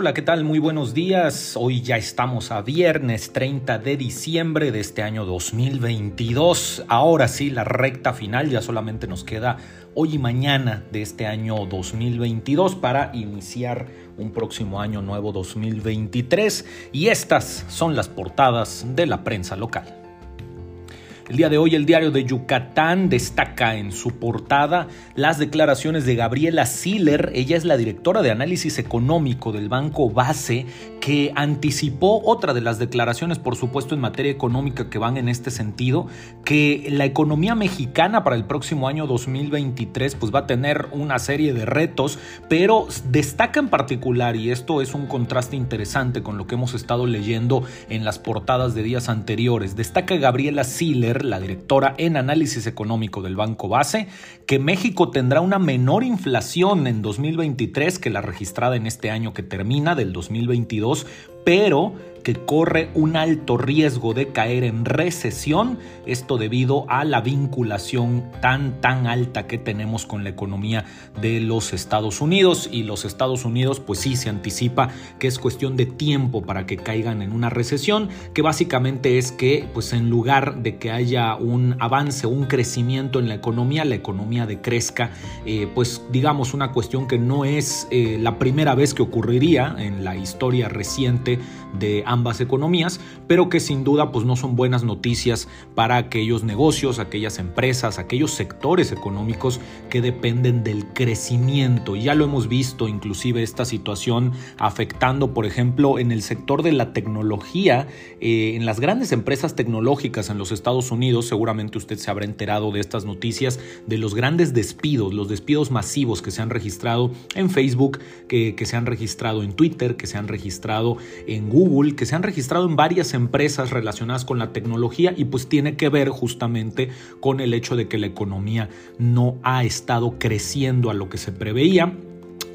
Hola, ¿qué tal? Muy buenos días. Hoy ya estamos a viernes 30 de diciembre de este año 2022. Ahora sí, la recta final, ya solamente nos queda hoy y mañana de este año 2022 para iniciar un próximo año nuevo 2023. Y estas son las portadas de la prensa local. El día de hoy el diario de Yucatán destaca en su portada las declaraciones de Gabriela Siller, ella es la directora de análisis económico del Banco Base, que anticipó otra de las declaraciones, por supuesto, en materia económica que van en este sentido, que la economía mexicana para el próximo año 2023 pues va a tener una serie de retos, pero destaca en particular, y esto es un contraste interesante con lo que hemos estado leyendo en las portadas de días anteriores, destaca Gabriela Siller, la directora en análisis económico del Banco Base, que México tendrá una menor inflación en 2023 que la registrada en este año que termina, del 2022, pero que corre un alto riesgo de caer en recesión, esto debido a la vinculación tan tan alta que tenemos con la economía de los Estados Unidos. Y los Estados Unidos pues sí se anticipa que es cuestión de tiempo para que caigan en una recesión, que básicamente es que pues en lugar de que haya un avance, un crecimiento en la economía, la economía decrezca, eh, pues digamos una cuestión que no es eh, la primera vez que ocurriría en la historia reciente de ambas economías, pero que sin duda pues no son buenas noticias para aquellos negocios, aquellas empresas, aquellos sectores económicos que dependen del crecimiento. Ya lo hemos visto inclusive esta situación afectando, por ejemplo, en el sector de la tecnología, eh, en las grandes empresas tecnológicas en los Estados Unidos, seguramente usted se habrá enterado de estas noticias, de los grandes despidos, los despidos masivos que se han registrado en Facebook, que, que se han registrado en Twitter, que se han registrado en Google, que se han registrado en varias empresas relacionadas con la tecnología y pues tiene que ver justamente con el hecho de que la economía no ha estado creciendo a lo que se preveía.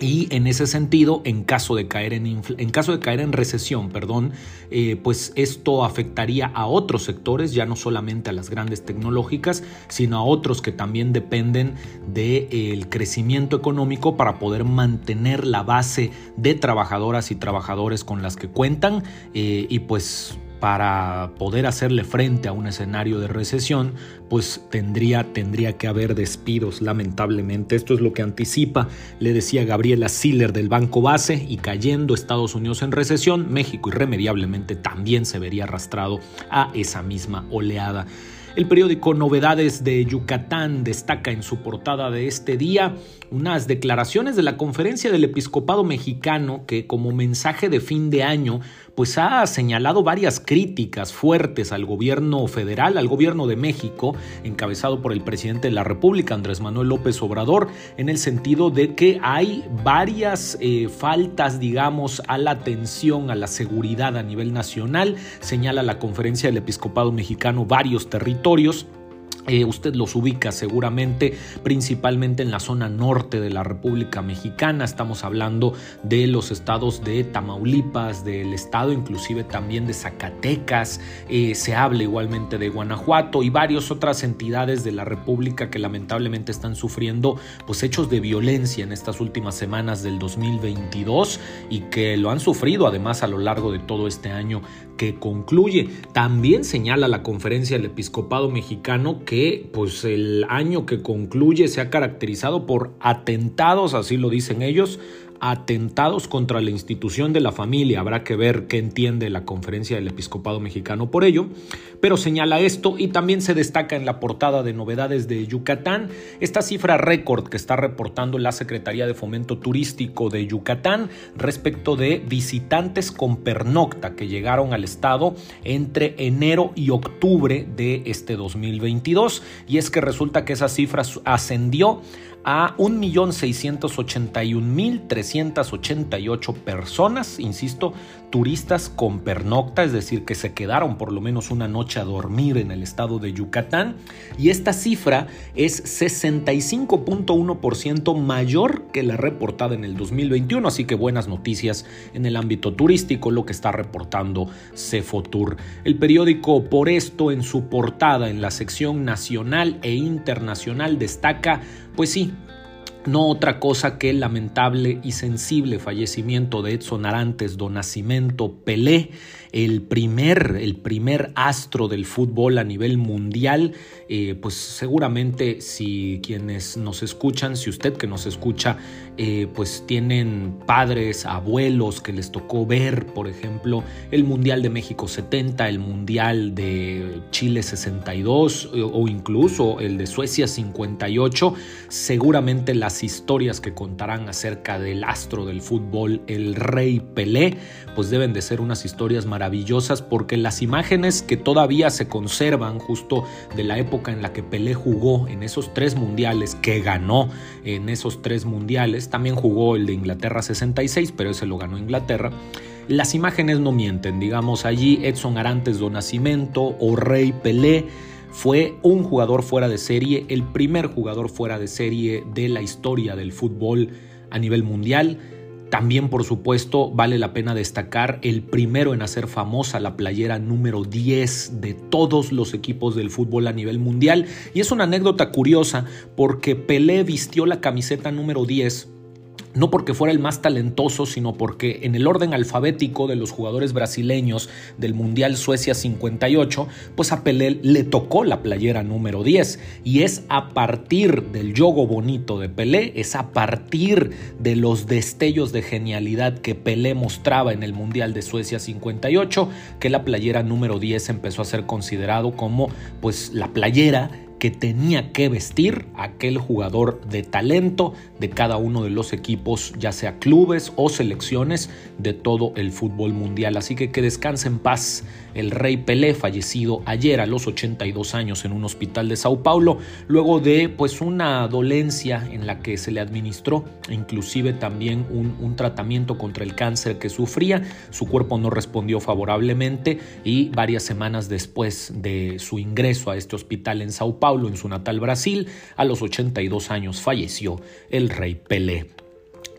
Y en ese sentido, en caso de caer en, en caso de caer en recesión, perdón, eh, pues esto afectaría a otros sectores, ya no solamente a las grandes tecnológicas, sino a otros que también dependen del de, crecimiento económico para poder mantener la base de trabajadoras y trabajadores con las que cuentan eh, y pues para poder hacerle frente a un escenario de recesión, pues tendría, tendría que haber despidos, lamentablemente. Esto es lo que anticipa, le decía Gabriela Siller del Banco Base, y cayendo Estados Unidos en recesión, México irremediablemente también se vería arrastrado a esa misma oleada. El periódico Novedades de Yucatán destaca en su portada de este día unas declaraciones de la Conferencia del Episcopado Mexicano que como mensaje de fin de año pues ha señalado varias críticas fuertes al gobierno federal, al gobierno de México, encabezado por el presidente de la República, Andrés Manuel López Obrador, en el sentido de que hay varias eh, faltas, digamos, a la atención, a la seguridad a nivel nacional, señala la Conferencia del Episcopado Mexicano varios territorios obligatorios eh, usted los ubica seguramente principalmente en la zona norte de la República Mexicana. Estamos hablando de los estados de Tamaulipas, del estado inclusive también de Zacatecas. Eh, se habla igualmente de Guanajuato y varias otras entidades de la República que lamentablemente están sufriendo pues, hechos de violencia en estas últimas semanas del 2022 y que lo han sufrido además a lo largo de todo este año que concluye. También señala la conferencia del episcopado mexicano que pues el año que concluye se ha caracterizado por atentados, así lo dicen ellos, atentados contra la institución de la familia. Habrá que ver qué entiende la conferencia del episcopado mexicano por ello, pero señala esto y también se destaca en la portada de novedades de Yucatán esta cifra récord que está reportando la Secretaría de Fomento Turístico de Yucatán respecto de visitantes con pernocta que llegaron al estado entre enero y octubre de este 2022 y es que resulta que esa cifra ascendió a 1.681.388 personas, insisto, turistas con pernocta, es decir, que se quedaron por lo menos una noche a dormir en el estado de Yucatán, y esta cifra es 65.1% mayor que la reportada en el 2021, así que buenas noticias en el ámbito turístico, lo que está reportando Cefotur. El periódico por esto en su portada en la sección nacional e internacional destaca, pues sí, no otra cosa que el lamentable y sensible fallecimiento de Edson Arantes do Nascimento Pelé, el primer, el primer astro del fútbol a nivel mundial, eh, pues seguramente si quienes nos escuchan, si usted que nos escucha, eh, pues tienen padres, abuelos que les tocó ver, por ejemplo, el Mundial de México 70, el Mundial de Chile 62 o incluso el de Suecia 58, seguramente las historias que contarán acerca del astro del fútbol, el rey Pelé, pues deben de ser unas historias maravillosas porque las imágenes que todavía se conservan justo de la época en la que Pelé jugó en esos tres mundiales, que ganó en esos tres mundiales, también jugó el de Inglaterra 66, pero ese lo ganó Inglaterra. Las imágenes no mienten, digamos allí Edson Arantes do Nascimento o Rey Pelé fue un jugador fuera de serie, el primer jugador fuera de serie de la historia del fútbol a nivel mundial también, por supuesto, vale la pena destacar el primero en hacer famosa la playera número 10 de todos los equipos del fútbol a nivel mundial. Y es una anécdota curiosa porque Pelé vistió la camiseta número 10 no porque fuera el más talentoso, sino porque en el orden alfabético de los jugadores brasileños del Mundial Suecia 58, pues a Pelé le tocó la playera número 10 y es a partir del yogo bonito de Pelé, es a partir de los destellos de genialidad que Pelé mostraba en el Mundial de Suecia 58 que la playera número 10 empezó a ser considerado como pues la playera que tenía que vestir aquel jugador de talento de cada uno de los equipos, ya sea clubes o selecciones de todo el fútbol mundial. Así que que descanse en paz el rey Pelé, fallecido ayer a los 82 años en un hospital de Sao Paulo, luego de pues una dolencia en la que se le administró inclusive también un, un tratamiento contra el cáncer que sufría. Su cuerpo no respondió favorablemente y varias semanas después de su ingreso a este hospital en Sao Paulo, en su natal Brasil, a los 82 años falleció el rey Pelé.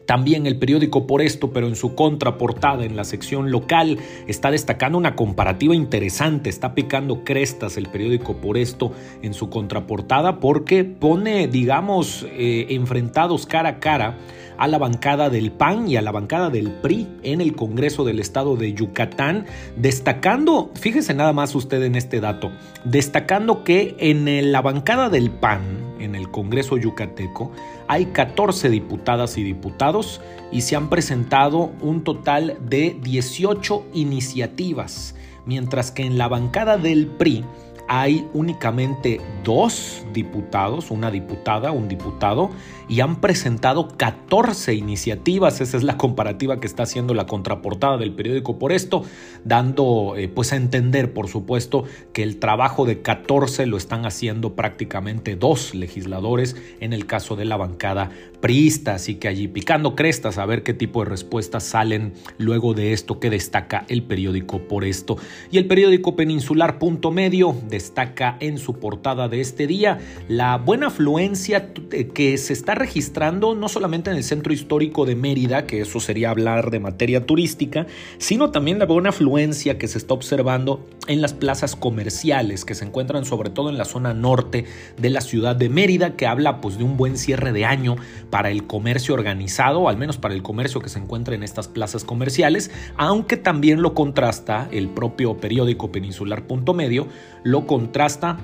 También el periódico Por esto, pero en su contraportada en la sección local, está destacando una comparativa interesante, está picando crestas el periódico Por esto en su contraportada porque pone, digamos, eh, enfrentados cara a cara a la bancada del PAN y a la bancada del PRI en el Congreso del Estado de Yucatán, destacando, fíjese nada más usted en este dato, destacando que en la bancada del PAN, en el Congreso yucateco, hay 14 diputadas y diputados y se han presentado un total de 18 iniciativas, mientras que en la bancada del PRI hay únicamente dos diputados, una diputada, un diputado, y han presentado 14 iniciativas. Esa es la comparativa que está haciendo la contraportada del periódico por esto, dando eh, pues a entender, por supuesto, que el trabajo de 14 lo están haciendo prácticamente dos legisladores en el caso de la bancada priista. Así que allí picando crestas a ver qué tipo de respuestas salen luego de esto que destaca el periódico por esto. Y el periódico peninsular punto medio destaca en su portada de este día. La buena afluencia eh, que se está registrando no solamente en el centro histórico de Mérida, que eso sería hablar de materia turística, sino también la buena afluencia que se está observando en las plazas comerciales que se encuentran sobre todo en la zona norte de la ciudad de Mérida, que habla pues de un buen cierre de año para el comercio organizado, al menos para el comercio que se encuentra en estas plazas comerciales, aunque también lo contrasta el propio periódico peninsular Punto Medio, lo contrasta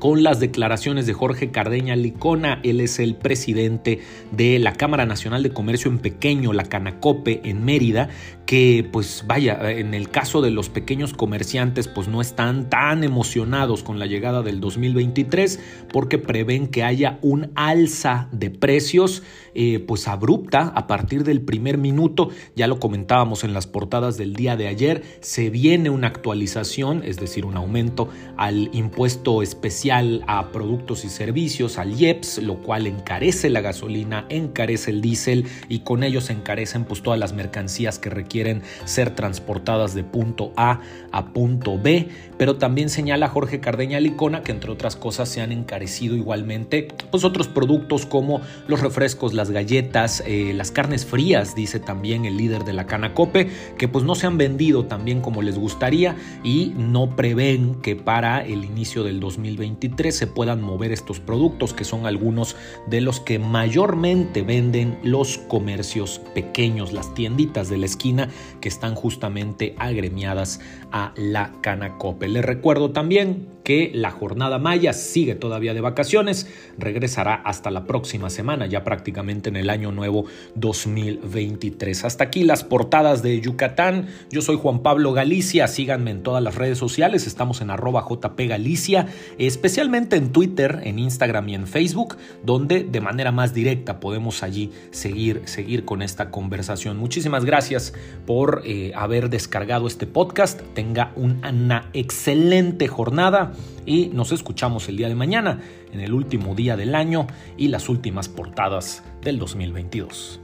con las declaraciones de Jorge Cardeña Licona. Él es el presidente de la Cámara Nacional de Comercio en Pequeño, la Canacope, en Mérida, que pues vaya, en el caso de los pequeños comerciantes pues no están tan emocionados con la llegada del 2023 porque prevén que haya un alza de precios eh, pues abrupta a partir del primer minuto, ya lo comentábamos en las portadas del día de ayer, se viene una actualización, es decir, un aumento al impuesto especial a productos y servicios, al IEPS, lo cual encarece la gasolina, encarece el diésel y con ello se encarecen pues todas las mercancías que requieren quieren ser transportadas de punto A a punto B, pero también señala Jorge Cardeña Licona que entre otras cosas se han encarecido igualmente pues otros productos como los refrescos, las galletas, eh, las carnes frías, dice también el líder de la Canacope, que pues no se han vendido tan bien como les gustaría y no prevén que para el inicio del 2024 2023 se puedan mover estos productos que son algunos de los que mayormente venden los comercios pequeños, las tienditas de la esquina que están justamente agremiadas a la Canacope. Les recuerdo también que la jornada maya sigue todavía de vacaciones, regresará hasta la próxima semana, ya prácticamente en el año nuevo 2023. Hasta aquí las portadas de Yucatán. Yo soy Juan Pablo Galicia, síganme en todas las redes sociales, estamos en arroba JP Galicia, especialmente en Twitter, en Instagram y en Facebook, donde de manera más directa podemos allí seguir, seguir con esta conversación. Muchísimas gracias por eh, haber descargado este podcast. Tenga una excelente jornada y nos escuchamos el día de mañana en el último día del año y las últimas portadas del 2022.